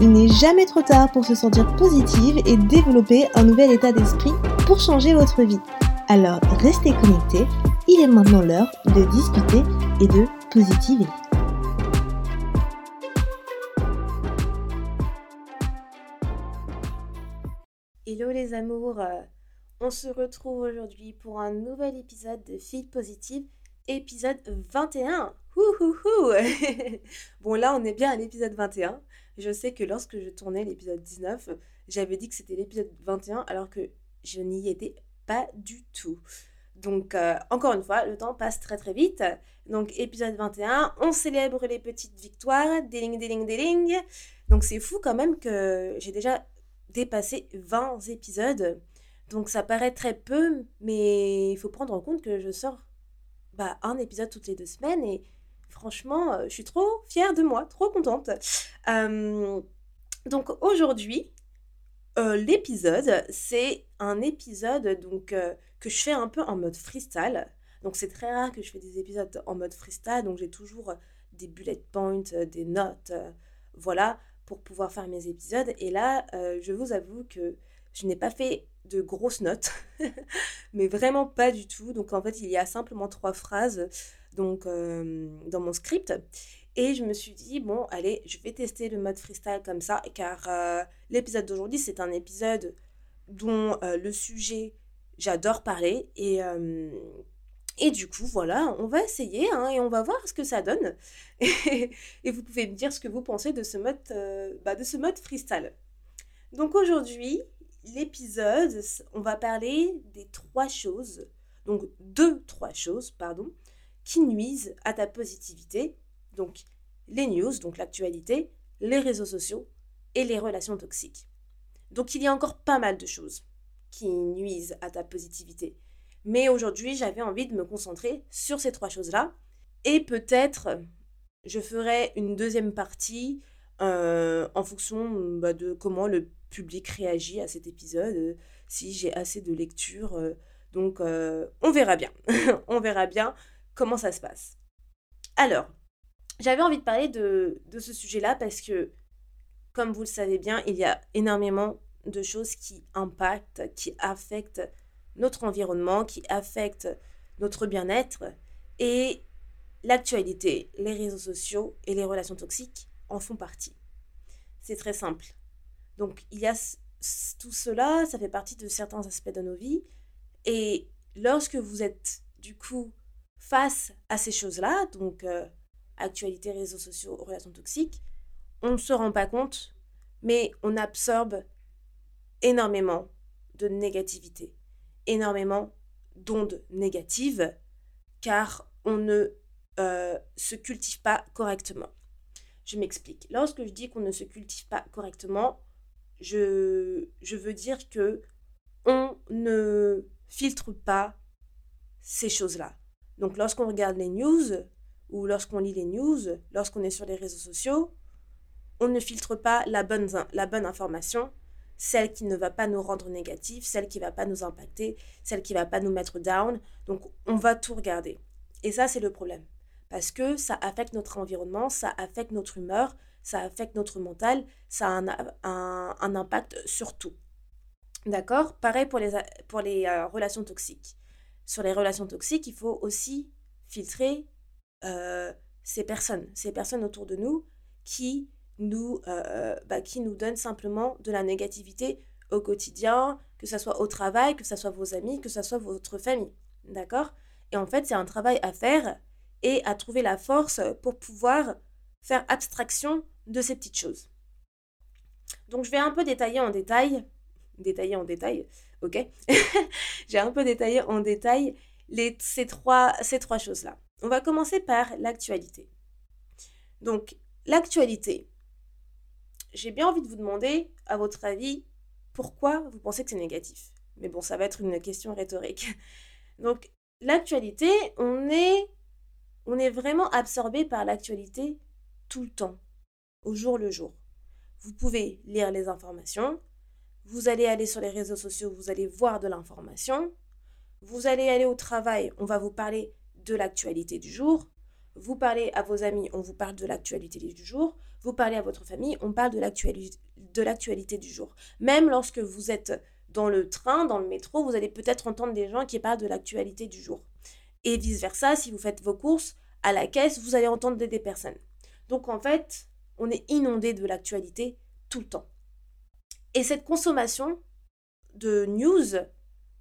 Il n'est jamais trop tard pour se sentir positive et développer un nouvel état d'esprit pour changer votre vie. Alors restez connectés, il est maintenant l'heure de discuter et de positiver. Hello les amours, on se retrouve aujourd'hui pour un nouvel épisode de Feel Positive, épisode 21. bon là on est bien à l'épisode 21. Je sais que lorsque je tournais l'épisode 19, j'avais dit que c'était l'épisode 21 alors que je n'y étais pas du tout. Donc, euh, encore une fois, le temps passe très très vite. Donc, épisode 21, on célèbre les petites victoires. Déling, déling, déling. Donc, c'est fou quand même que j'ai déjà dépassé 20 épisodes. Donc, ça paraît très peu, mais il faut prendre en compte que je sors bah, un épisode toutes les deux semaines. Et franchement, euh, je suis trop fière de moi, trop contente. Euh, donc, aujourd'hui, l'épisode, c'est un épisode donc que je fais un peu en mode freestyle. Donc c'est très rare que je fais des épisodes en mode freestyle, donc j'ai toujours euh, des bullet points, euh, des notes, euh, voilà, pour pouvoir faire mes épisodes. Et là, je vous avoue que je n'ai pas fait de grosses notes, mais vraiment pas du tout. Donc en fait, il y a simplement trois phrases donc, dans mon script. Et je me suis dit, bon, allez, je vais tester le mode freestyle comme ça, car l'épisode d'aujourd'hui, c'est un épisode dont le sujet J'adore parler et, et du coup, voilà, on va essayer hein, et on va voir ce que ça donne. et vous pouvez me dire ce que vous pensez de ce mode, bah, de ce mode freestyle. Donc aujourd'hui, l'épisode, on va parler des trois choses, donc deux, trois choses, pardon, qui nuisent à ta positivité. Donc les news, donc l'actualité, les réseaux sociaux et les relations toxiques. Donc il y a encore pas mal de choses qui nuisent à ta positivité. Mais aujourd'hui, j'avais envie de me concentrer sur ces trois choses-là. Et peut-être, je ferai une deuxième partie euh, en fonction bah, de comment le public réagit à cet épisode, euh, si j'ai assez de lecture. Euh, donc, on verra bien. on verra bien comment ça se passe. Alors, j'avais envie de parler de, ce sujet-là parce que, comme vous le savez bien, il y a énormément de choses qui impactent, qui affectent notre environnement, qui affectent notre bien-être. Et l'actualité, les réseaux sociaux et les relations toxiques en font partie. C'est très simple. Donc il y a tout cela, ça fait partie de certains aspects de nos vies. Et lorsque vous êtes du coup face à ces choses-là, donc euh, actualité, réseaux sociaux, relations toxiques, on ne se rend pas compte, mais on absorbe énormément de négativité, énormément d'ondes négatives, car on ne euh, se cultive pas correctement. Je m'explique. Lorsque je dis qu'on ne se cultive pas correctement, je, je veux dire que on ne filtre pas ces choses-là. Donc lorsqu'on regarde les news ou lorsqu'on lit les news, lorsqu'on est sur les réseaux sociaux, on ne filtre pas la bonne, la bonne information celle qui ne va pas nous rendre négatifs, celle qui ne va pas nous impacter, celle qui ne va pas nous mettre down. Donc, on va tout regarder. Et ça, c'est le problème. Parce que ça affecte notre environnement, ça affecte notre humeur, ça affecte notre mental, ça a un, impact sur tout. D'accord? Pareil pour les, pour les euh, relations toxiques. Sur les relations toxiques, il faut aussi filtrer euh, ces personnes, ces personnes autour de nous qui nous, euh, bah, qui nous donne simplement de la négativité au quotidien, que ce soit au travail, que ce soit vos amis, que ce soit votre famille. D'accord? Et en fait, c'est un travail à faire et à trouver la force pour pouvoir faire abstraction de ces petites choses. Donc, je vais un peu détailler en détail, détailler en détail, ok? J'ai un peu détaillé en détail les, ces trois, ces trois choses-là. On va commencer par l'actualité. Donc, l'actualité, j'ai bien envie de vous demander, à votre avis, pourquoi vous pensez que c'est négatif? Mais bon, ça va être une question rhétorique. Donc, l'actualité, on est, on est vraiment absorbé par l'actualité tout le temps, au jour le jour. Vous pouvez lire les informations, vous allez aller sur les réseaux sociaux, vous allez voir de l'information, vous allez aller au travail, on va vous parler de l'actualité du jour, vous parlez à vos amis, on vous parle de l'actualité du jour, vous parlez à votre famille, on parle de l'actualité du jour. Même lorsque vous êtes dans le train, dans le métro, vous allez peut-être entendre des gens qui parlent de l'actualité du jour. Et vice-versa, si vous faites vos courses à la caisse, vous allez entendre des, personnes. Donc en fait, on est inondé de l'actualité tout le temps. Et cette consommation de news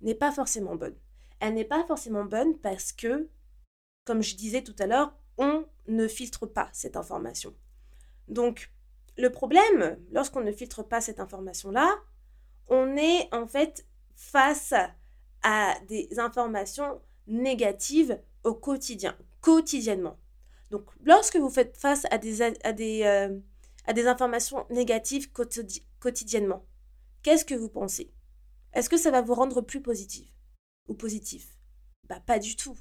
n'est pas forcément bonne. Elle n'est pas forcément bonne parce que, comme je disais tout à l'heure, on ne filtre pas cette information. Donc, le problème, lorsqu'on ne filtre pas cette information-là, on est en fait face à des informations négatives au quotidien, quotidiennement. Donc, lorsque vous faites face à des, euh, à des informations négatives quotidiennement, qu'est-ce que vous pensez? Est-ce que ça va vous rendre plus positif ou positif? Bah, pas du tout.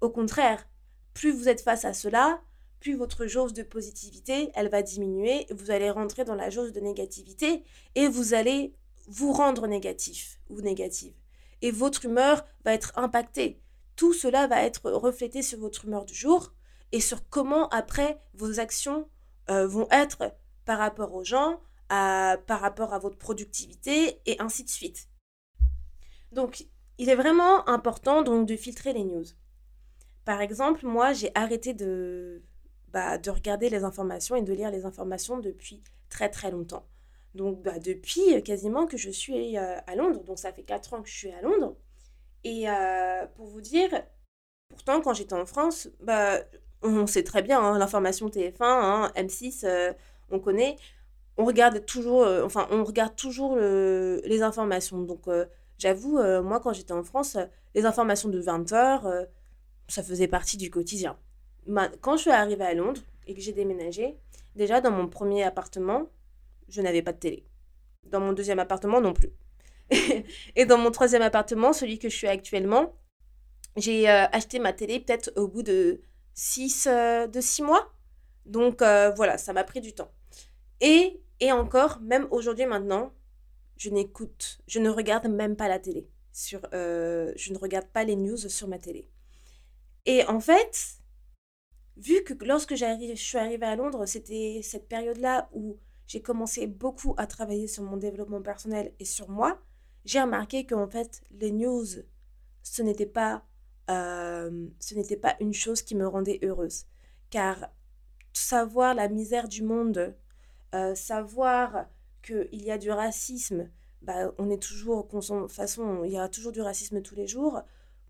Au contraire, plus vous êtes face à cela, plus votre jauge de positivité, elle va diminuer, vous allez rentrer dans la jauge de négativité et vous allez vous rendre négatif ou négative. Et votre humeur va être impactée. Tout cela va être reflété sur votre humeur du jour et sur comment après vos actions euh, vont être par rapport aux gens, par rapport à votre productivité et ainsi de suite. Donc, il est vraiment important donc de filtrer les news. Par exemple, moi, j'ai arrêté de, bah, de regarder les informations et de lire les informations depuis très très longtemps. Donc, bah, depuis quasiment que je suis euh, à Londres, donc ça fait 4 ans que je suis à Londres. Et euh, pour vous dire, pourtant, quand j'étais en France, bah, on sait très bien, hein, l'information TF1, hein, M6, euh, on connaît, on regarde toujours, enfin, on regarde toujours les informations. Donc, j'avoue, moi, quand j'étais en France, les informations de 20 heures, ça faisait partie du quotidien. Quand je suis arrivée à Londres et que j'ai déménagé, déjà dans mon premier appartement, je n'avais pas de télé. Dans mon deuxième appartement non plus. et dans mon troisième appartement, celui que je suis actuellement, j'ai euh, acheté ma télé peut-être au bout de six, euh, de six mois. Donc euh, voilà, ça m'a pris du temps. Et, et encore, même aujourd'hui maintenant, je n'écoute, je ne regarde même pas la télé. Sur, je ne regarde pas les news sur ma télé. Et en fait, vu que lorsque je suis arrivée à Londres, c'était cette période-là où j'ai commencé beaucoup à travailler sur mon développement personnel et sur moi, j'ai remarqué qu'en fait, les news, ce n'était pas, ce n'était pas une chose qui me rendait heureuse. Car savoir la misère du monde, savoir qu'il y a du racisme, bah, on est toujours, de façon, il y a toujours du racisme tous les jours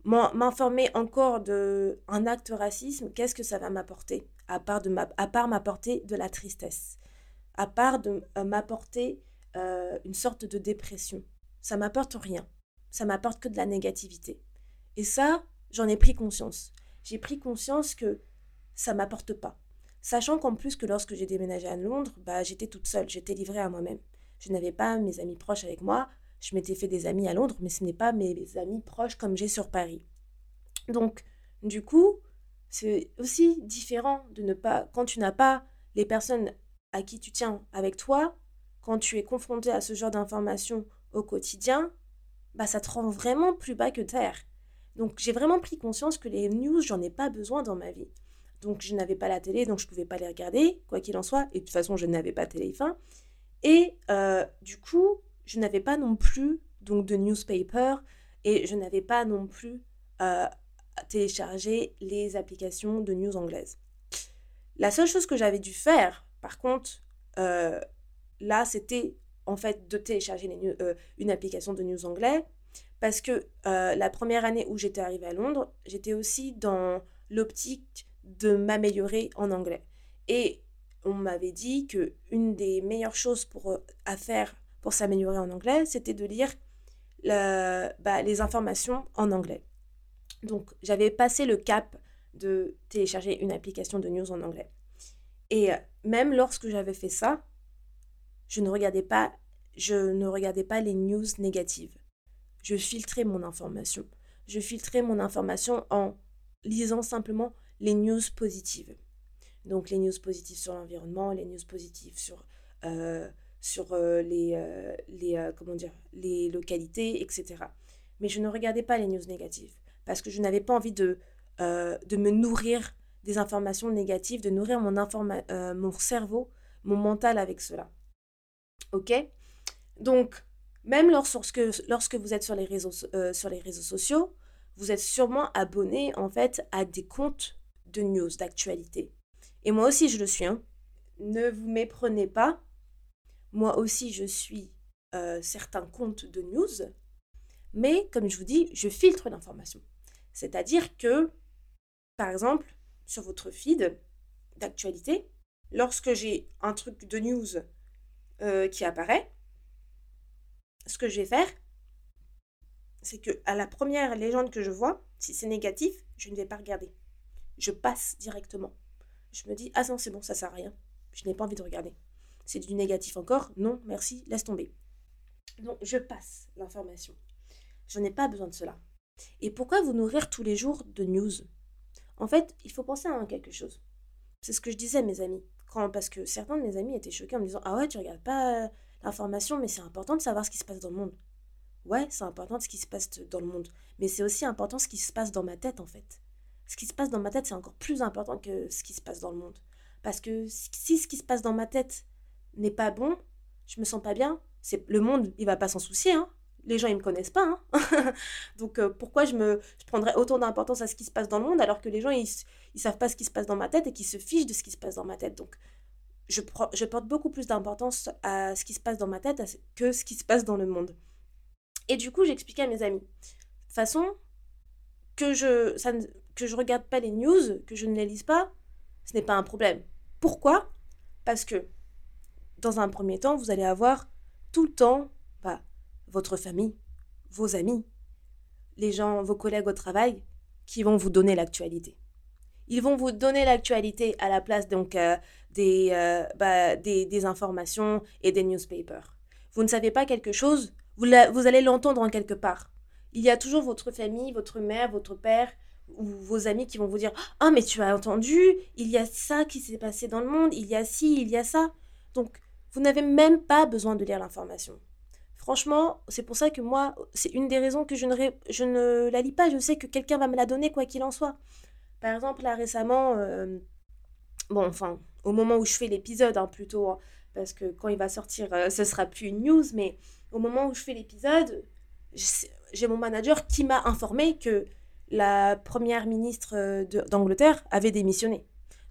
m'informer encore de un acte racisme, qu'est-ce que ça va m'apporter? À part de à part m'apporter de la tristesse, à part de euh, m'apporter une sorte de dépression. Ça m'apporte rien. Ça m'apporte que de la négativité. Et ça, j'en ai pris conscience. J'ai pris conscience que ça m'apporte pas. Sachant qu'en plus que lorsque j'ai déménagé à Londres, bah, j'étais toute seule, j'étais livrée à moi-même. Je n'avais pas mes amis proches avec moi, je m'étais fait des amis à Londres, mais ce n'est pas mes amis proches comme j'ai sur Paris. Donc, du coup, c'est aussi différent de ne pas, quand tu n'as pas les personnes à qui tu tiens avec toi, quand tu es confronté à ce genre d'informations au quotidien, bah ça te rend vraiment plus bas que terre. Donc j'ai vraiment pris conscience que les news, j'en ai pas besoin dans ma vie. Donc je n'avais pas la télé, donc je ne pouvais pas les regarder, quoi qu'il en soit. Et de toute façon, je n'avais pas téléphone. Et euh, du coup, je n'avais pas non plus donc de newspaper et je n'avais pas non plus euh, téléchargé les applications de news anglaises. La seule chose que j'avais dû faire, par contre, euh, là, c'était en fait de télécharger euh, une application de news anglais parce que la première année où j'étais arrivée à Londres, j'étais aussi dans l'optique de m'améliorer en anglais. Et on m'avait dit que une des meilleures choses pour, à faire pour s'améliorer en anglais, c'était de lire bah, les informations en anglais. Donc j'avais passé le cap de télécharger une application de news en anglais. Et même lorsque j'avais fait ça, je ne regardais pas, je ne regardais pas les news négatives. Je filtrais mon information. Je filtrais mon information en lisant simplement les news positives. Donc les news positives sur l'environnement, les news positives sur, euh, sur euh, les, euh, les, comment dire, les localités, etc. Mais je ne regardais pas les news négatives parce que je n'avais pas envie de, de me nourrir des informations négatives, de nourrir mon, mon cerveau, mon mental avec cela. Ok? Donc, même lorsque, lorsque vous êtes sur les, réseaux, sur les réseaux sociaux, vous êtes sûrement abonné en fait à des comptes de news, d'actualité. Et moi aussi, je le suis. Hein. Ne vous méprenez pas. Moi aussi, je suis euh, certains comptes de news. Mais comme je vous dis, je filtre l'information. C'est-à-dire que, par exemple, sur votre feed d'actualité, lorsque j'ai un truc de news euh, qui apparaît, ce que je vais faire, c'est que à la première légende que je vois, si c'est négatif, je ne vais pas regarder. Je passe directement. Je me dis, ah non, c'est bon, ça sert à rien. Je n'ai pas envie de regarder. C'est du négatif encore Non, merci, laisse tomber. Donc, je passe l'information. Je n'ai pas besoin de cela. Et pourquoi vous nourrir tous les jours de news? En fait, il faut penser à quelque chose. C'est ce que je disais à mes amis. Quand, parce que certains de mes amis étaient choqués en me disant Ah ouais, tu regardes pas l'information, mais c'est important de savoir ce qui se passe dans le monde. Ouais, c'est important ce qui se passe dans le monde. Mais c'est aussi important ce qui se passe dans ma tête, en fait ce qui se passe dans ma tête, c'est encore plus important que ce qui se passe dans le monde. Parce que si ce qui se passe dans ma tête n'est pas bon, je me sens pas bien, le monde, il va pas s'en soucier. Hein. Les gens, ils me connaissent pas. Hein. Donc euh, pourquoi je, me, prendrais autant d'importance à ce qui se passe dans le monde alors que les gens, ils, ils savent pas ce qui se passe dans ma tête et qu'ils se fichent de ce qui se passe dans ma tête? Donc je, porte beaucoup plus d'importance à ce qui se passe dans ma tête que ce qui se passe dans le monde. Et du coup, j'expliquais à mes amis. De façon, que je, ça que je regarde pas les news, que je ne les lise pas, ce n'est pas un problème. Pourquoi? Parce que dans un premier temps, vous allez avoir tout le temps bah, votre famille, vos amis, les gens, vos collègues au travail qui vont vous donner l'actualité. Ils vont vous donner l'actualité à la place donc euh, des, euh, bah, des, informations et des newspapers. Vous ne savez pas quelque chose, vous, vous allez l'entendre en quelque part. Il y a toujours votre famille, votre mère, votre père ou vos amis qui vont vous dire Ah, mais tu as entendu, il y a ça qui s'est passé dans le monde, il y a ci, il y a ça. Donc, vous n'avez même pas besoin de lire l'information. Franchement, c'est pour ça que moi, c'est une des raisons que je ne, je ne la lis pas. Je sais que quelqu'un va me la donner, quoi qu'il en soit. Par exemple, là récemment, euh, bon, enfin, au moment où je fais l'épisode, hein, plutôt, hein, parce que quand il va sortir, euh, ce sera plus une news, mais au moment où je fais l'épisode, j'ai mon manager qui m'a informé que la première ministre euh, d'Angleterre avait démissionné.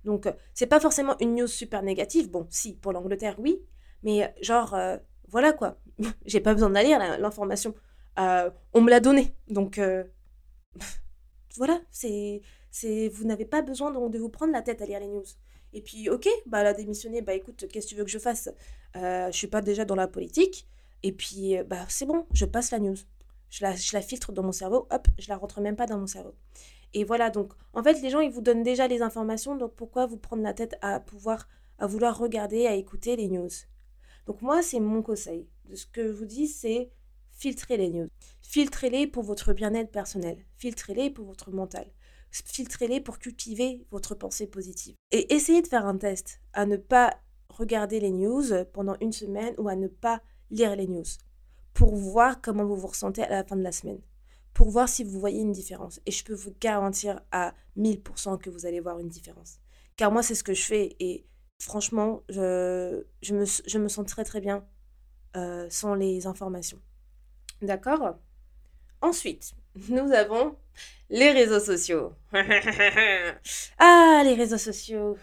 Donc, euh, c'est pas forcément une news super négative. Bon, si, pour l'Angleterre, oui. Mais genre, voilà quoi. J'ai pas besoin d'aller lire l'information. on me l'a donné. Donc, voilà. C'est, c'est, vous n'avez pas besoin de, de, vous prendre la tête à lire les news. Et puis, ok, bah, elle a démissionné. Bah, écoute, qu'est-ce que tu veux que je fasse? Je suis pas déjà dans la politique. Et puis, bah, c'est bon, je passe la news. Je la, filtre dans mon cerveau, hop, je la rentre même pas dans mon cerveau. Et voilà, donc en fait, les gens, ils vous donnent déjà les informations, donc pourquoi vous prendre la tête à pouvoir, à vouloir regarder, à écouter les news? Donc moi, c'est mon conseil. De ce que je vous dis, c'est filtrer les news. Filtrez-les pour votre bien-être personnel. Filtrez-les pour votre mental. Filtrez-les pour cultiver votre pensée positive. Et essayez de faire un test à ne pas regarder les news pendant une semaine ou à ne pas lire les news pour voir comment vous vous ressentez à la fin de la semaine, pour voir si vous voyez une différence. Et je peux vous garantir à 1000% que vous allez voir une différence. Car moi, c'est ce que je fais et franchement, je, je, me, je me, sens très très bien euh, sans les informations. D'accord? Ensuite, nous avons les réseaux sociaux. ah, les réseaux sociaux.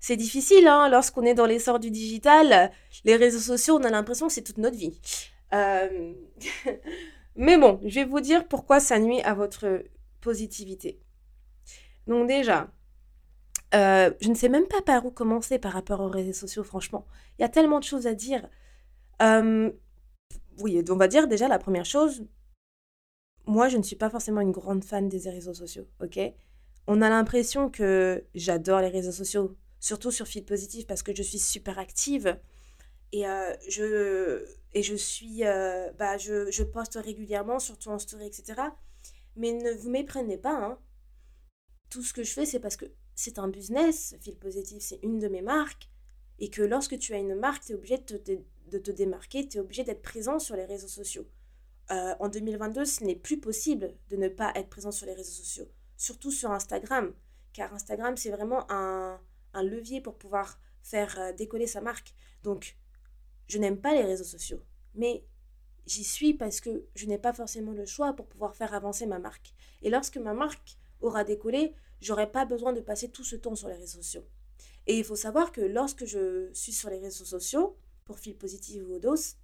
C'est difficile, hein, lorsqu'on est dans l'essor du digital. Les réseaux sociaux, on a l'impression que c'est toute notre vie. Euh, mais bon, je vais vous dire pourquoi ça nuit à votre positivité. Donc déjà, euh, je ne sais même pas par où commencer par rapport aux réseaux sociaux, franchement. Il y a tellement de choses à dire. Euh, oui, on va dire déjà la première chose. Moi, je ne suis pas forcément une grande fan des réseaux sociaux, ok? On a l'impression que j'adore les réseaux sociaux, surtout sur Feed Positif parce que je suis super active Et, euh, je, suis. euh, bah, je poste régulièrement, surtout en story, etc. Mais ne vous méprenez pas, hein. Tout ce que je fais, c'est parce que c'est un business. Fil Positif, c'est une de mes marques. Et que lorsque tu as une marque, tu es obligé de te, de te démarquer, tu es obligé d'être présent sur les réseaux sociaux. Euh, en 2022, ce n'est plus possible de ne pas être présent sur les réseaux sociaux, surtout sur Instagram, car Instagram, c'est vraiment un, levier pour pouvoir faire euh, décoller sa marque. Donc, je n'aime pas les réseaux sociaux, mais j'y suis parce que je n'ai pas forcément le choix pour pouvoir faire avancer ma marque. Et lorsque ma marque aura décollé, j'aurai pas besoin de passer tout ce temps sur les réseaux sociaux. Et il faut savoir que lorsque je suis sur les réseaux sociaux, pour fil positif ou Odos,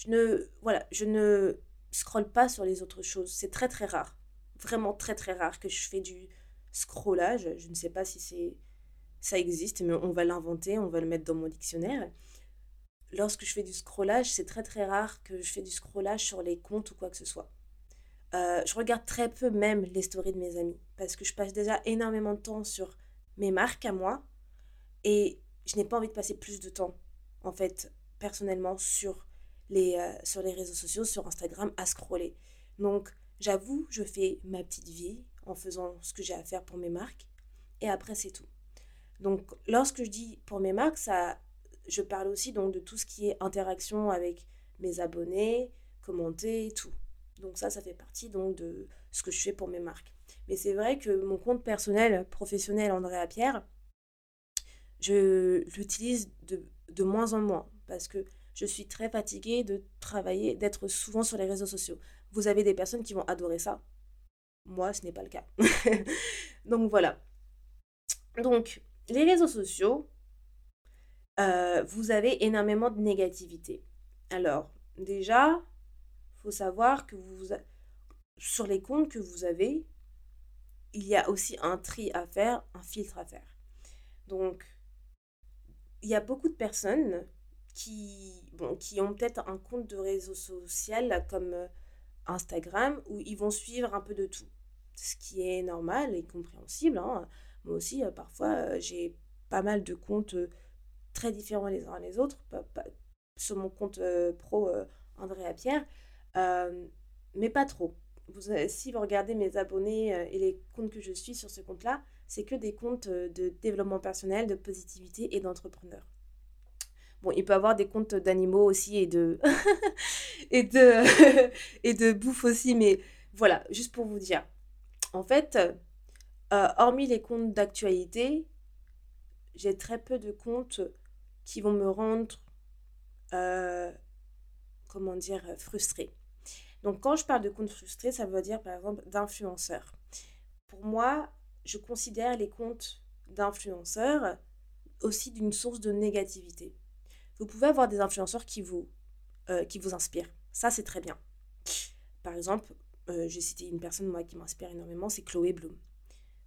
je ne, voilà, je ne scrolle pas sur les autres choses. C'est très très rare. Vraiment très très rare que je fais du scrollage. Je ne sais pas si c'est ça existe, mais on va l'inventer, on va le mettre dans mon dictionnaire. Lorsque je fais du scrollage, c'est très très rare que je fais du scrollage sur les comptes ou quoi que ce soit. Euh, je regarde très peu même les stories de mes amis parce que je passe déjà énormément de temps sur mes marques à moi et je n'ai pas envie de passer plus de temps en fait personnellement sur les, euh, sur les réseaux sociaux, sur Instagram à scroller. Donc j'avoue, je fais ma petite vie en faisant ce que j'ai à faire pour mes marques et après c'est tout. Donc lorsque je dis pour mes marques, ça, je parle aussi donc de tout ce qui est interaction avec mes abonnés, commenter tout. Donc ça, ça fait partie donc de ce que je fais pour mes marques. Mais c'est vrai que mon compte personnel, professionnel Andrea Pierre, je l'utilise de, de moins en moins parce que je suis très fatiguée de travailler, d'être souvent sur les réseaux sociaux. Vous avez des personnes qui vont adorer ça. Moi, ce n'est pas le cas. Donc voilà. Donc, les réseaux sociaux, euh, vous avez énormément de négativité. Alors, déjà, faut savoir que vous, sur les comptes que vous avez, il y a aussi un tri à faire, un filtre à faire. Donc, il y a beaucoup de personnes qui, bon, qui ont peut-être un compte de réseau social comme euh, Instagram où ils vont suivre un peu de tout. Ce qui est normal et compréhensible. hein. Moi aussi, euh, parfois, euh, j'ai pas mal de comptes très différents les uns les autres. pas- pas- sur mon compte pro euh, Andrea Pierre, mais pas trop. Vous, si vous regardez mes abonnés et les comptes que je suis sur ce compte-là, c'est que des comptes de développement personnel, de positivité et d'entrepreneur. Bon, il peut avoir des comptes d'animaux aussi et de et de et de bouffe aussi, mais voilà, juste pour vous dire. En fait, euh, hormis les comptes d'actualité, j'ai très peu de comptes qui vont me rendre, euh, comment dire, frustrée. Donc, quand je parle de comptes frustrés, ça veut dire par exemple d'influenceurs. Pour moi, je considère les comptes d'influenceurs aussi d'une source de négativité. Vous pouvez avoir des influenceurs qui vous, euh, qui vous inspirent. Ça, c'est très bien. Par exemple, euh, j'ai cité une personne moi qui m'inspire énormément, c'est Chloé Bloom.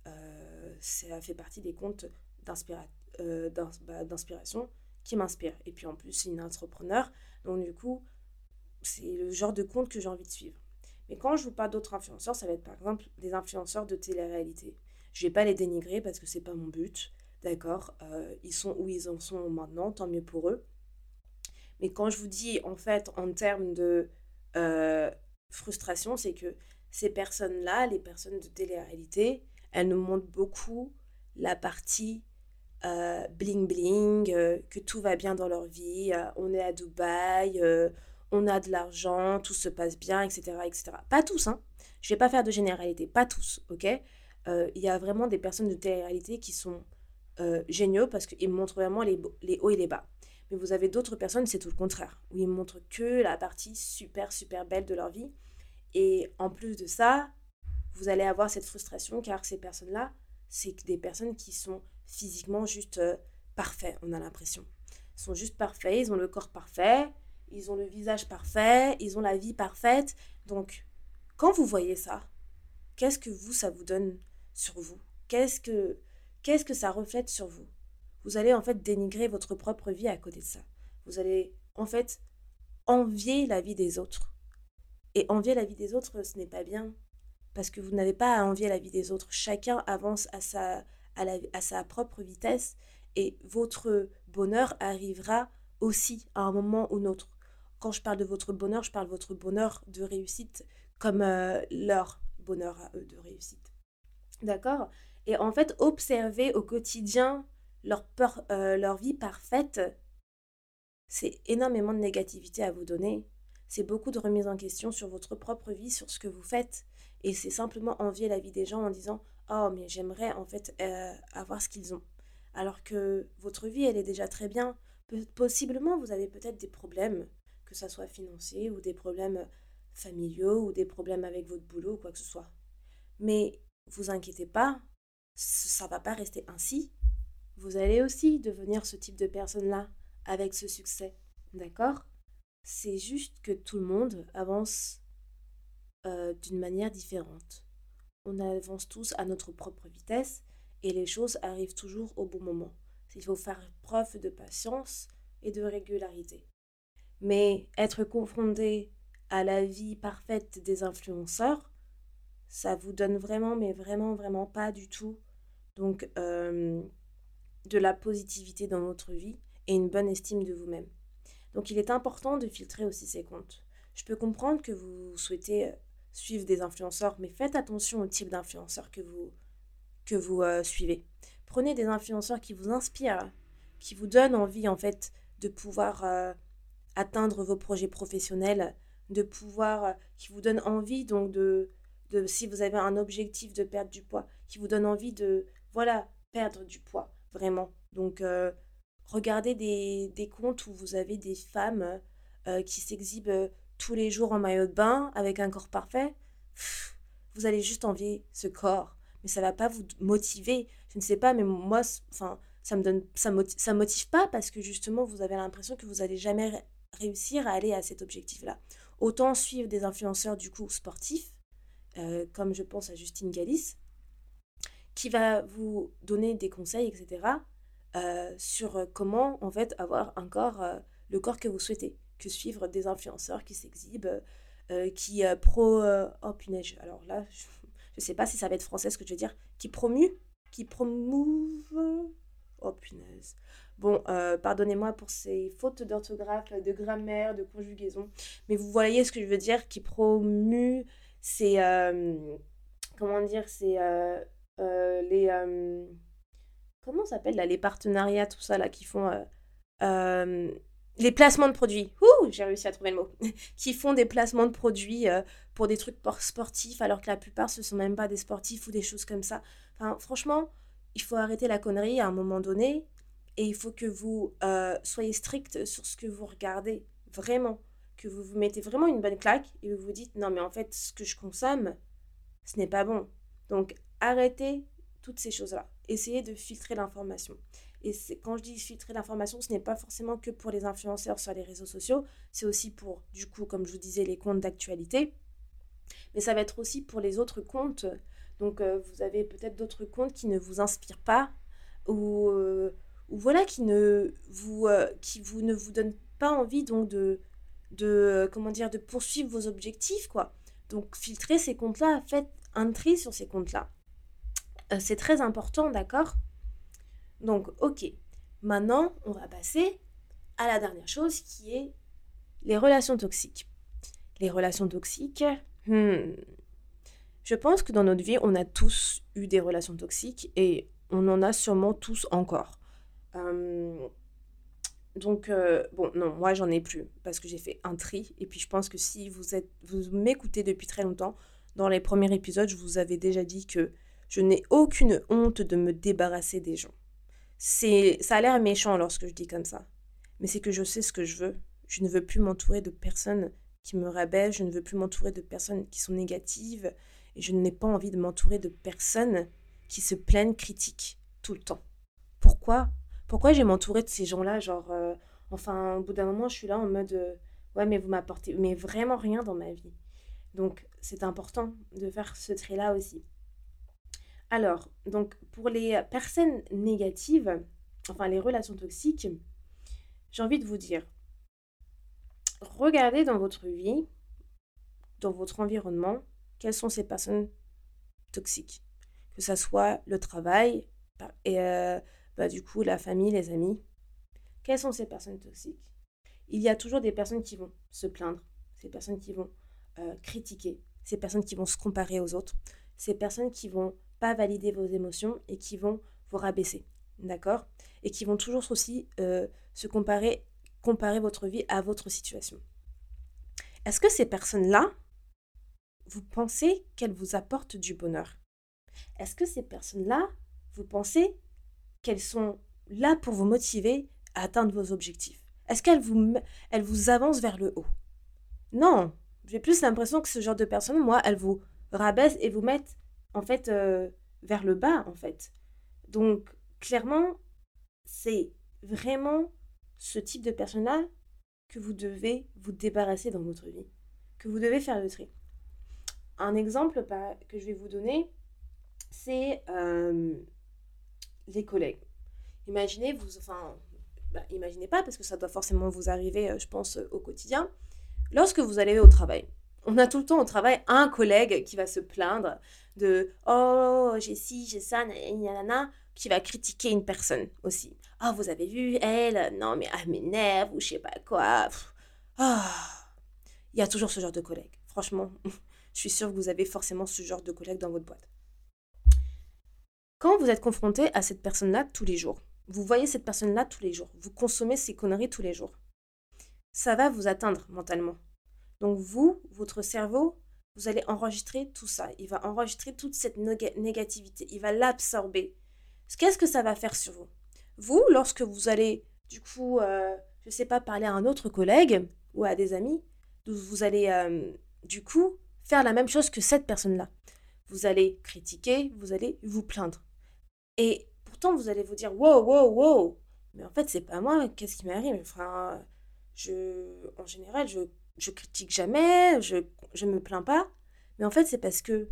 Euh, ça fait partie des comptes bah, d'inspiration qui m'inspirent. Et puis en plus, c'est une entrepreneur. Donc du coup, c'est le genre de compte que j'ai envie de suivre. Mais quand je vous parle d'autres influenceurs, ça va être par exemple des influenceurs de télé-réalité. Je vais pas les dénigrer parce que c'est pas mon but, d'accord Ils sont où ils en sont maintenant, tant mieux pour eux. Mais quand je vous dis en fait en termes de euh, frustration, c'est que ces personnes-là, les personnes de télé-réalité, elles nous montrent beaucoup la partie euh, bling bling, euh, que tout va bien dans leur vie, on est à Dubaï, on a de l'argent, tout se passe bien, etc., etc. Pas tous, hein. Je vais pas faire de généralité, pas tous, ok? Il y a vraiment des personnes de télé-réalité qui sont géniaux parce qu'ils montrent vraiment les hauts et les bas. Mais vous avez d'autres personnes, c'est tout le contraire, où ils montrent que la partie super, super belle de leur vie. Et en plus de ça, vous allez avoir cette frustration car ces personnes-là, c'est des personnes qui sont physiquement juste euh, parfaits, on a l'impression. Ils sont juste parfaits, ils ont le corps parfait, ils ont le visage parfait, ils ont la vie parfaite. Donc, quand vous voyez ça, qu'est-ce que vous, ça vous donne sur vous? Qu'est-ce que, qu'est-ce que ça reflète sur vous? Vous allez en fait dénigrer votre propre vie à côté de ça. Vous allez en fait envier la vie des autres. Et envier la vie des autres, ce n'est pas bien. Parce que vous n'avez pas à envier la vie des autres. Chacun avance à sa, à la- à sa propre vitesse et votre bonheur arrivera aussi à un moment ou autre. Quand je parle de votre bonheur, je parle de votre bonheur de réussite comme euh, leur bonheur à eux de réussite. D'accord? Et en fait, observer au quotidien leur, peur, euh, leur vie parfaite, c'est énormément de négativité à vous donner. C'est beaucoup de remise en question sur votre propre vie, sur ce que vous faites. Et c'est simplement envier la vie des gens en disant Oh, mais j'aimerais en fait euh, avoir ce qu'ils ont. Alors que votre vie, elle est déjà très bien. Possiblement, vous avez peut-être des problèmes, que ce soit financiers ou des problèmes familiaux ou des problèmes avec votre boulot ou quoi que ce soit. Mais vous inquiétez pas, ça va pas rester ainsi. Vous allez aussi devenir ce type de personne-là avec ce succès. D'accord? C'est juste que tout le monde avance euh, d'une manière différente. On avance tous à notre propre vitesse et les choses arrivent toujours au bon moment. Il faut faire preuve de patience et de régularité. Mais être confronté à la vie parfaite des influenceurs, ça vous donne vraiment, mais vraiment, vraiment pas du tout. Donc, euh, de la positivité dans votre vie et une bonne estime de vous-même. Donc, il est important de filtrer aussi ces comptes. Je peux comprendre que vous souhaitez euh, suivre des influenceurs, mais faites attention au type d'influenceurs que vous, que vous euh, suivez. Prenez des influenceurs qui vous inspirent, qui vous donnent envie, en fait, de pouvoir atteindre vos projets professionnels de pouvoir, euh, qui vous donne envie, donc de, de, si vous avez un objectif de perdre du poids, qui vous donne envie de, voilà, perdre du poids, vraiment. Donc, euh, regardez des, des, comptes où vous avez des femmes euh, qui s'exhibent tous les jours en maillot de bain avec un corps parfait. vous allez juste envier ce corps, mais ça va pas vous motiver. Je ne sais pas, mais moi, enfin, ça me donne, ça motive, ça motive pas parce que justement, vous avez l'impression que vous allez jamais réussir à aller à cet objectif-là. Autant suivre des influenceurs du coup sportifs, euh, comme je pense à Justine Galis, qui va vous donner des conseils, etc., euh, sur comment en fait avoir un corps, euh, le corps que vous souhaitez, que suivre des influenceurs qui s'exhibent, qui pro... oh punaise, alors là, je ne sais pas si ça va être français ce que je veux dire, qui promue, qui promouve... Oh punaise. Bon, euh, pardonnez-moi pour ces fautes d'orthographe, de grammaire, de conjugaison, mais vous voyez ce que je veux dire, qui promue c'est euh, comment dire, c'est euh, les... comment ça s'appelle là, les partenariats, tout ça là, qui font... les placements de produits. Ouh, j'ai réussi à trouver le mot. qui font des placements de produits pour des trucs sportifs, alors que la plupart, ce sont même pas des sportifs ou des choses comme ça. Franchement, il faut arrêter la connerie à un moment donné et il faut que vous euh, soyez strict sur ce que vous regardez, vraiment. Que vous vous mettez vraiment une bonne claque et vous vous dites non, mais en fait, ce que je consomme, ce n'est pas bon. Donc, arrêtez toutes ces choses-là. Essayez de filtrer l'information. Et quand je dis filtrer l'information, ce n'est pas forcément que pour les influenceurs sur les réseaux sociaux, c'est aussi pour, du coup, comme je vous disais, les comptes d'actualité. Mais ça va être aussi pour les autres comptes. Donc, euh, vous avez peut-être d'autres comptes qui ne vous inspirent pas ou euh, voilà qui ne vous euh, qui vous ne vous donne pas envie donc de de comment dire de poursuivre vos objectifs quoi. Donc filtrez ces comptes-là, faites un tri sur ces comptes-là. Euh, c'est très important, d'accord? Donc OK. Maintenant, on va passer à la dernière chose qui est les relations toxiques. Les relations toxiques, hmm. je pense que dans notre vie, on a tous eu des relations toxiques et on en a sûrement tous encore donc, bon, non, moi, j'en ai plus parce que j'ai fait un tri. Et puis, je pense que si vous, vous m'écoutez depuis très longtemps, dans les premiers épisodes, je vous avais déjà dit que je n'ai aucune honte de me débarrasser des gens. C'est, ça a l'air méchant lorsque je dis comme ça. Mais c'est que je sais ce que je veux. Je ne veux plus m'entourer de personnes qui me rabaissent. Je ne veux plus m'entourer de personnes qui sont négatives. Et je n'ai pas envie de m'entourer de personnes qui se plaignent, critiquent tout le temps. Pourquoi? Pourquoi j'ai m'entourer de ces gens-là? Genre, euh, enfin, au bout d'un moment, je suis là en mode, euh, ouais, mais vous m'apportez, mais vraiment rien dans ma vie. Donc, c'est important de faire ce trait-là aussi. Alors, donc, pour les personnes négatives, enfin, les relations toxiques, j'ai envie de vous dire, regardez dans votre vie, dans votre environnement, quelles sont ces personnes toxiques. Que ça soit le travail, et, euh, bah, du coup, la famille, les amis. Quelles sont ces personnes toxiques? Il y a toujours des personnes qui vont se plaindre, ces personnes qui vont euh, critiquer, ces personnes qui vont se comparer aux autres, ces personnes qui vont pas valider vos émotions et qui vont vous rabaisser, d'accord? Et qui vont toujours aussi euh, se comparer, comparer votre vie à votre situation. Est-ce que ces personnes-là, vous pensez qu'elles vous apportent du bonheur? Est-ce que ces personnes-là, vous pensez qu'elles sont là pour vous motiver à atteindre vos objectifs? Est-ce qu'elles vous, elles vous avancent vers le haut? Non, j'ai plus l'impression que ce genre de personnes, moi, elles vous rabaissent et vous mettent en fait euh, vers le bas en fait. Donc clairement, c'est vraiment ce type de personne-là que vous devez vous débarrasser dans votre vie, que vous devez faire le tri. Un exemple que je vais vous donner, c'est euh, les collègues. Imaginez, vous, enfin, bah, imaginez pas parce que ça doit forcément vous arriver, euh, je pense, au quotidien. Lorsque vous allez au travail, on a tout le temps au travail un collègue qui va se plaindre de oh j'ai ci j'ai ça nanana qui va critiquer une personne aussi oh vous avez vu elle non mais elle m'énerve ou je sais pas quoi ah il y a toujours ce genre de collègue franchement je suis sûre que vous avez forcément ce genre de collègue dans votre boîte. Quand vous êtes confronté à cette personne là tous les jours vous voyez cette personne là tous les jours vous consommez ces conneries tous les jours ça va vous atteindre mentalement. Donc vous votre cerveau vous allez enregistrer tout ça. Il va enregistrer toute cette négativité. Il va l'absorber. Qu'est-ce que ça va faire sur vous? Vous, lorsque vous allez, du coup, euh, je ne sais pas, parler à un autre collègue ou à des amis, vous allez, euh, du coup, faire la même chose que cette personne-là. Vous allez critiquer, vous allez vous plaindre. Et pourtant, vous allez vous dire, wow, wow, wow. Mais en fait, c'est pas moi, qu'est-ce qui m'arrive? Enfin, je, en général, je je critique jamais, je ne me plains pas. Mais en fait, c'est parce que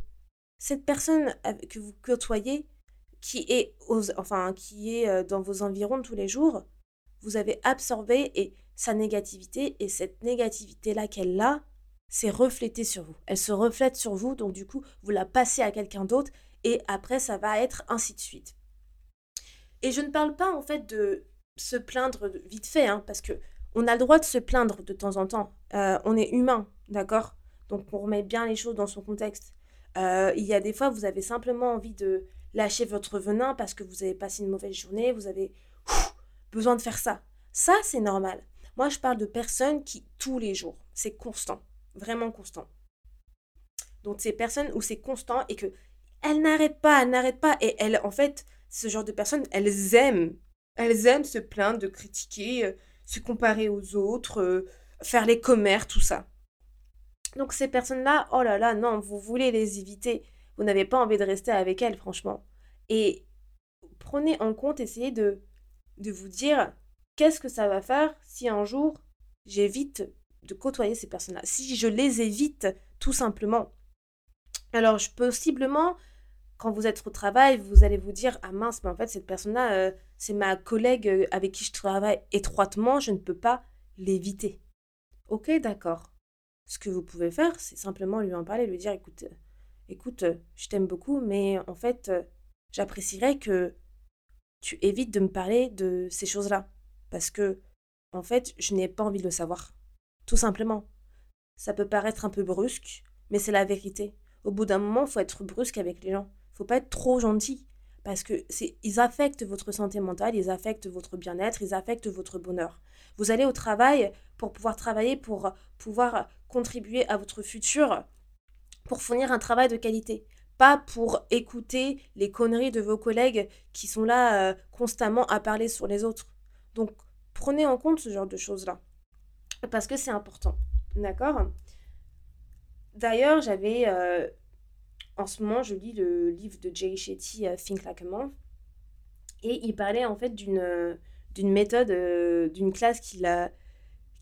cette personne que vous côtoyez, qui est, enfin, qui est euh, dans vos environs tous les jours, vous avez absorbé et sa négativité et cette négativité-là qu'elle a, c'est reflété sur vous. Elle se reflète sur vous, donc du coup, vous la passez à quelqu'un d'autre et après, ça va être ainsi de suite. Et je ne parle pas en fait de se plaindre vite fait, hein, parce que on a le droit de se plaindre de temps en temps. Euh, on est humain, d'accord? Donc on remet bien les choses dans son contexte. Euh, il y a des fois, vous avez simplement envie de lâcher votre venin parce que vous avez passé une mauvaise journée, vous avez besoin de faire ça. Ça, c'est normal. Moi, je parle de personnes qui, tous les jours, c'est constant, vraiment constant. Donc, ces personnes où c'est constant et que elles n'arrêtent pas, elles n'arrêtent pas. Et elles, en fait, ce genre de personnes, elles aiment. Elles aiment se plaindre, de critiquer, euh, se comparer aux autres, faire les commères, tout ça. Donc ces personnes-là, oh là là, non, vous voulez les éviter. Vous n'avez pas envie de rester avec elles, franchement. Et prenez en compte, essayez de, vous dire qu'est-ce que ça va faire si un jour j'évite de côtoyer ces personnes-là? Si je les évite, tout simplement. Alors, possiblement, quand vous êtes au travail, vous allez vous dire Ah mince, mais en fait, cette personne-là, euh, c'est ma collègue euh, avec qui je travaille étroitement, je ne peux pas l'éviter. Ok, d'accord. Ce que vous pouvez faire, c'est simplement lui en parler, lui dire écoute, euh, écoute, je t'aime beaucoup, mais en fait, j'apprécierais que tu évites de me parler de ces choses-là. Parce que, en fait, je n'ai pas envie de le savoir. Tout simplement. Ça peut paraître un peu brusque, mais c'est la vérité. Au bout d'un moment, il faut être brusque avec les gens faut pas être trop gentil parce que ils affectent votre santé mentale, ils affectent votre bien-être, ils affectent votre bonheur. Vous allez au travail pour pouvoir travailler, pour pouvoir contribuer à votre futur, pour fournir un travail de qualité, pas pour écouter les conneries de vos collègues qui sont là euh, constamment à parler sur les autres. Donc prenez en compte ce genre de choses-là parce que c'est important. D'accord? D'ailleurs, j'avais euh, en ce moment, je lis le livre de Jay Shetty, euh, Think Like a. Et il parlait en fait d'une d'une méthode, euh, d'une classe qu'il a,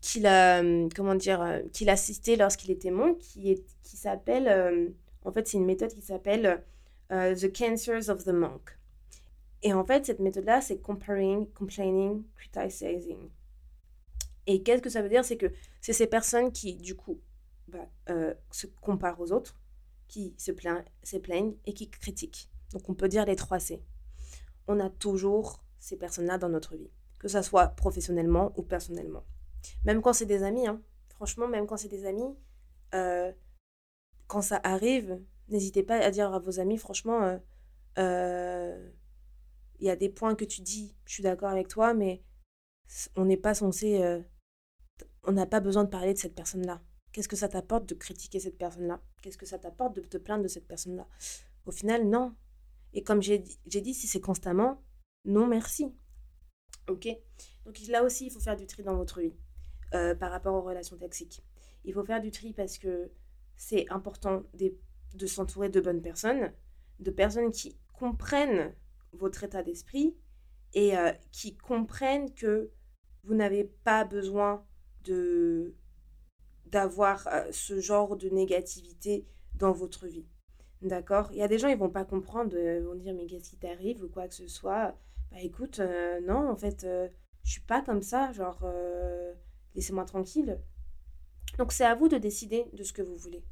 qu'il a, comment dire, qu'il a assisté lorsqu'il était monk, qui, est, qui s'appelle, en fait, c'est une méthode qui s'appelle The Cancers of the Monk. Et en fait, cette méthode-là, c'est comparing, complaining, criticizing. Et qu'est-ce que ça veut dire? C'est que c'est ces personnes qui, du coup, bah, se comparent aux autres, qui se, plaignent et qui critiquent. Donc on peut dire les trois C. On a toujours ces personnes-là dans notre vie. Que ça soit professionnellement ou personnellement. Même quand c'est des amis, hein. franchement, même quand c'est des amis, euh, quand ça arrive, n'hésitez pas à dire à vos amis, franchement, euh, euh, il y a des points que tu dis, je suis d'accord avec toi, mais on n'est pas censé, on n'a pas besoin de parler de cette personne-là. Qu'est-ce que ça t'apporte de critiquer cette personne-là? Qu'est-ce que ça t'apporte de te plaindre de cette personne-là? Au final, non. Et comme j'ai dit, si c'est constamment, non merci. Ok Donc là aussi, il faut faire du tri dans votre vie euh, par rapport aux relations toxiques. Il faut faire du tri parce que c'est important de, s'entourer de bonnes personnes, de personnes qui comprennent votre état d'esprit et euh, qui comprennent que vous n'avez pas besoin de d'avoir euh, ce genre de négativité dans votre vie. D'accord? Il y a des gens, ils vont pas comprendre, ils vont dire mais qu'est-ce qui t'arrive ou quoi que ce soit? Bah écoute, non, en fait, je suis pas comme ça, genre, euh, laissez-moi tranquille. Donc c'est à vous de décider de ce que vous voulez.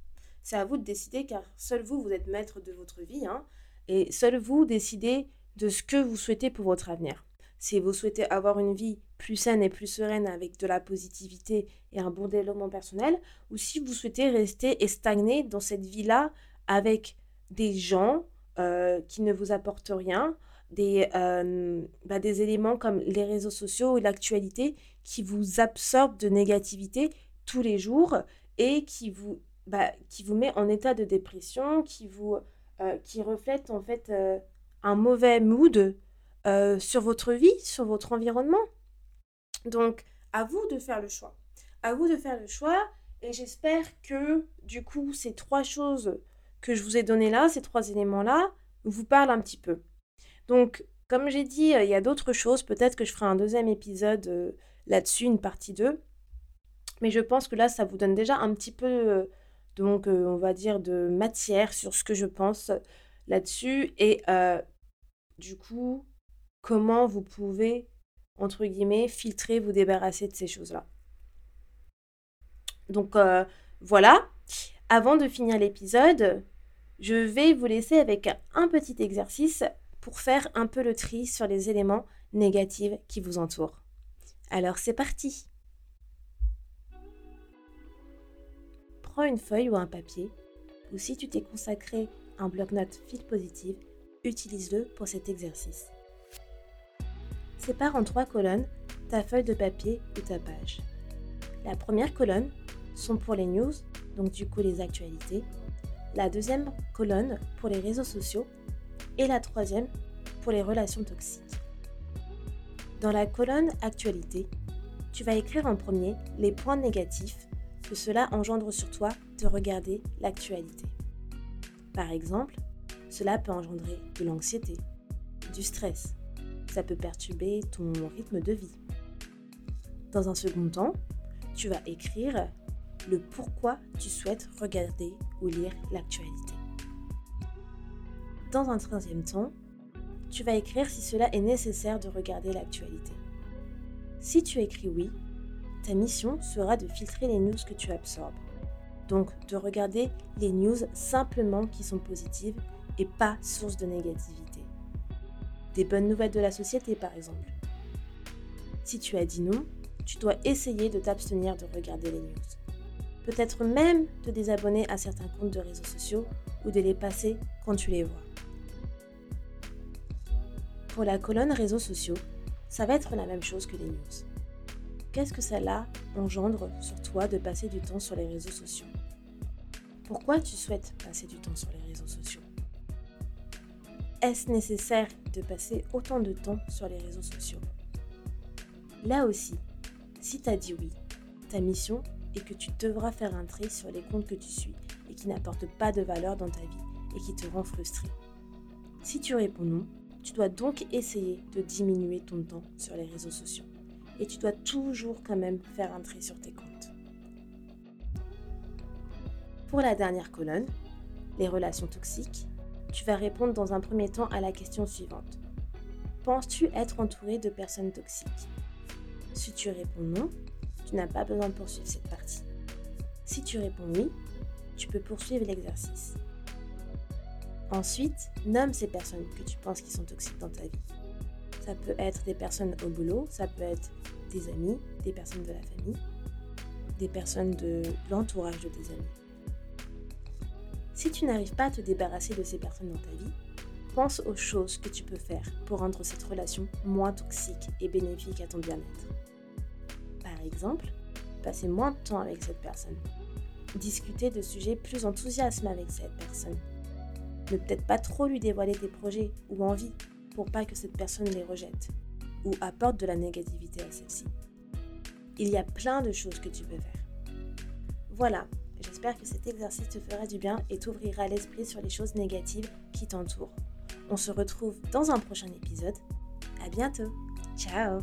C'est à vous de décider car seul vous, vous êtes maître de votre vie. Hein, et seul vous décidez de ce que vous souhaitez pour votre avenir. Si vous souhaitez avoir une vie plus saine et plus sereine avec de la positivité et un bon développement personnel, ou si vous souhaitez rester et stagner dans cette vie-là avec des gens euh, qui ne vous apportent rien, des, euh, bah, des éléments comme les réseaux sociaux et l'actualité qui vous absorbent de négativité tous les jours et qui vous, bah, qui vous met en état de dépression, qui, vous, euh, qui reflète en fait euh, un mauvais mood sur votre vie, sur votre environnement. Donc, à vous de faire le choix. À vous de faire le choix. Et j'espère que, du coup, ces trois choses que je vous ai données là, ces trois éléments-là, vous parlent un petit peu. Donc, comme j'ai dit, euh, il y a d'autres choses. Peut-être que je ferai un deuxième épisode euh, là-dessus, une partie 2. Mais je pense que là, ça vous donne déjà un petit peu, euh, donc, on va dire, de matière sur ce que je pense là-dessus. Et du coup, comment vous pouvez, entre guillemets, filtrer, vous débarrasser de ces choses-là. Donc, voilà. Avant de finir l'épisode, je vais vous laisser avec un petit exercice pour faire un peu le tri sur les éléments négatifs qui vous entourent. Alors c'est parti Prends une feuille ou un papier, ou si tu t'es consacré un bloc-notes fil positive, utilise-le pour cet exercice. Sépare en trois colonnes ta feuille de papier ou ta page. La première colonne sont pour les news, donc du coup les actualités. La deuxième colonne pour les réseaux sociaux et la troisième pour les relations toxiques. Dans la colonne Actualité, tu vas écrire en premier les points négatifs que cela engendre sur toi de regarder l'actualité. Par exemple, cela peut engendrer de l'anxiété, du stress. Ça peut perturber ton rythme de vie. Dans un second temps, tu vas écrire le pourquoi tu souhaites regarder ou lire l'actualité. Dans un troisième temps, tu vas écrire si cela est nécessaire de regarder l'actualité. Si tu écris oui, ta mission sera de filtrer les news que tu absorbes. Donc de regarder les news simplement qui sont positives et pas source de négativité. Des bonnes nouvelles de la société par exemple. Si tu as dit non, tu dois essayer de t'abstenir de regarder les news. Peut-être même te désabonner à certains comptes de réseaux sociaux ou de les passer quand tu les vois. Pour la colonne réseaux sociaux, ça va être la même chose que les news. Qu'est-ce que cela engendre sur toi de passer du temps sur les réseaux sociaux? Pourquoi tu souhaites passer du temps sur les réseaux sociaux? Est-ce nécessaire de passer autant de temps sur les réseaux sociaux? Là aussi, si tu as dit oui, ta mission est que tu devras faire un tri sur les comptes que tu suis et qui n'apportent pas de valeur dans ta vie et qui te rend frustré. Si tu réponds non, tu dois donc essayer de diminuer ton temps sur les réseaux sociaux. Et tu dois toujours quand même faire un tri sur tes comptes. Pour la dernière colonne, les relations toxiques, tu vas répondre dans un premier temps à la question suivante. Penses-tu être entouré de personnes toxiques? Si tu réponds non, tu n'as pas besoin de poursuivre cette partie. Si tu réponds oui, tu peux poursuivre l'exercice. Ensuite, nomme ces personnes que tu penses qui sont toxiques dans ta vie. Ça peut être des personnes au boulot, ça peut être des amis, des personnes de la famille, des personnes de l'entourage de tes amis. Si tu n'arrives pas à te débarrasser de ces personnes dans ta vie, pense aux choses que tu peux faire pour rendre cette relation moins toxique et bénéfique à ton bien-être. Par exemple, passer moins de temps avec cette personne. Discuter de sujets plus enthousiasmants avec cette personne. Ne peut-être pas trop lui dévoiler tes projets ou envies pour pas que cette personne les rejette ou apporte de la négativité à celle-ci. Il y a plein de choses que tu peux faire. Voilà, j'espère que cet exercice te fera du bien et t'ouvrira l'esprit sur les choses négatives qui t'entourent. On se retrouve dans un prochain épisode. À bientôt. Ciao